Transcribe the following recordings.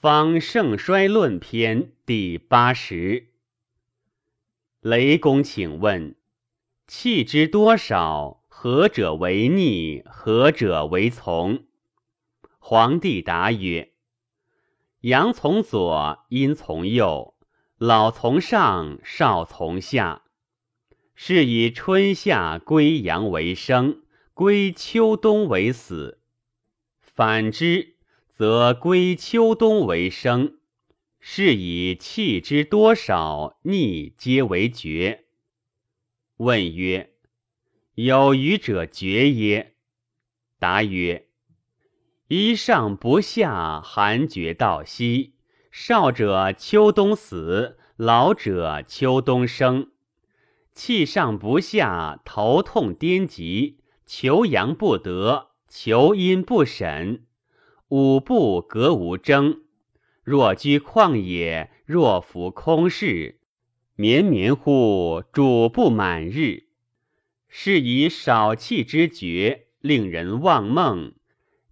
方盛衰论篇第八十。雷公，请问：气之多少，何者为逆，何者为从？皇帝答曰：阳从左，阴从右，老从上，少从下。是以春夏归阳为生，归秋冬为死。反之。则归秋冬为生，是以气之多少逆皆为绝。问曰：有余者绝耶？答曰：一上不下，寒绝到息；少者秋冬死，老者秋冬生。气上不下，头痛颠急，求阳不得，求阴不审。五步格无争，若居旷野，若服空室，绵绵乎主不满日。是以少气之绝，令人忘梦；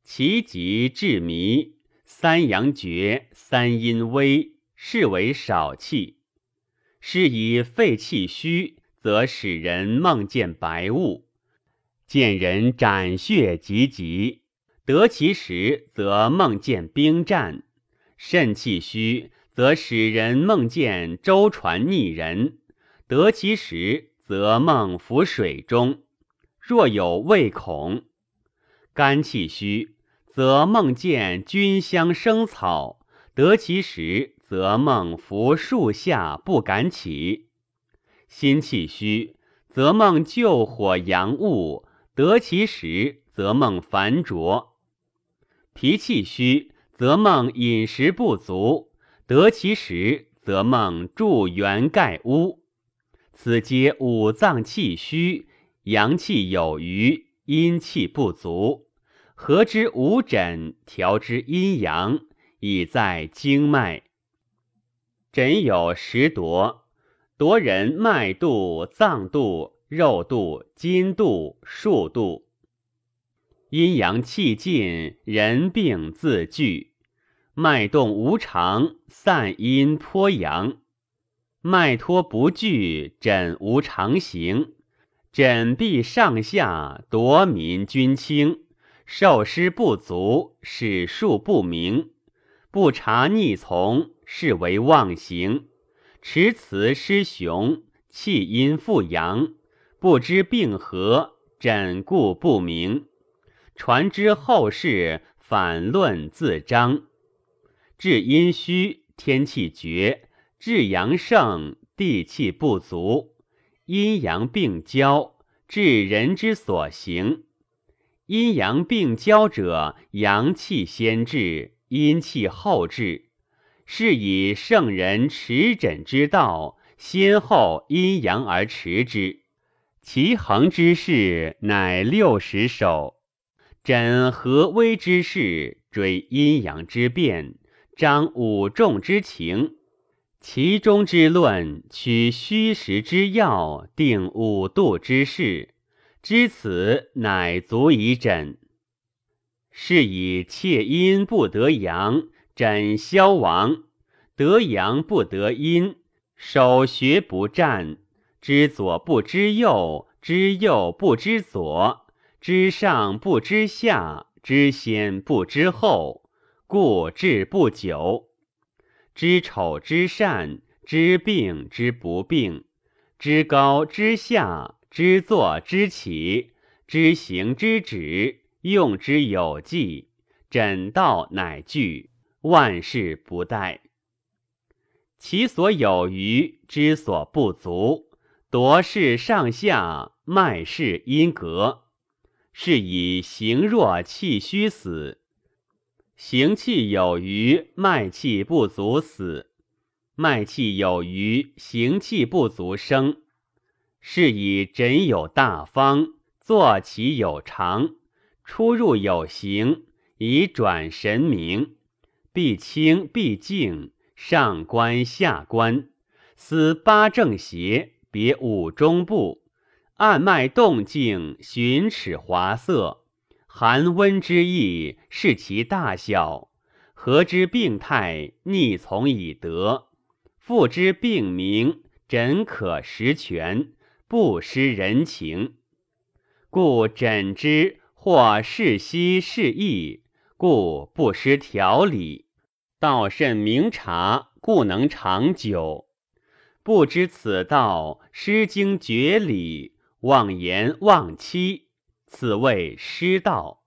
其极至迷，三阳绝，三阴微，是为少气。是以肺气虚，则使人梦见白雾，见人斩血急急。得其时，则梦见兵战；肾气虚，则使人梦见舟船逆人；得其时，则梦浮水中。若有畏恐，肝气虚，则梦见菌香生草；得其时，则梦伏树下不敢起。心气虚，则梦救火阳物；得其时，则梦烦浊。脾气虚，则梦饮食不足；得其食，则梦住元盖屋。此皆五脏气虚，阳气有余，阴气不足。合之五诊，调之阴阳，以在经脉。诊有十夺：夺人脉度、脏度、肉度、筋度、数度。阴阳气尽，人病自聚；脉动无常，散阴颇阳；脉托不聚，诊无常形；诊必上下，夺民君轻；受师不足，使数不明；不察逆从，是为妄行；持辞失雄，气阴复阳；不知病何，诊故不明。传之后世，反论自彰。至阴虚，天气绝；至阳盛，地气不足。阴阳并交，至人之所行。阴阳并交者，阳气先至，阴气后至。是以圣人持诊之道，先后阴阳而持之。其恒之事，乃六十首。诊和微之事，追阴阳之变，张五众之情，其中之论，取虚实之要，定五度之事，知此，乃足以诊。是以切阴不得阳，诊消亡；得阳不得阴，守学不战；知左不知右，知右不知左。知上不知下，知先不知后，故治不久。知丑知善，知病知不病，知高知下，知坐知起，知行知止，用之有纪，诊道乃具，万事不殆。其所有余，之所不足，夺是上下，脉是阴隔。是以形弱气虚死，形气有余，脉气不足死；脉气有余，形气不足生。是以诊有大方，坐其有常，出入有形，以转神明，必清必静，上观下观，思八正邪，别五中部。按脉动静，寻齿滑色，寒温之意，视其大小；何之病态，逆从以得；复之病名，诊可实全，不失人情。故诊之，或是息是义，故不失条理；道甚明察，故能长久。不知此道，失经绝理，妄言妄欺，此谓失道。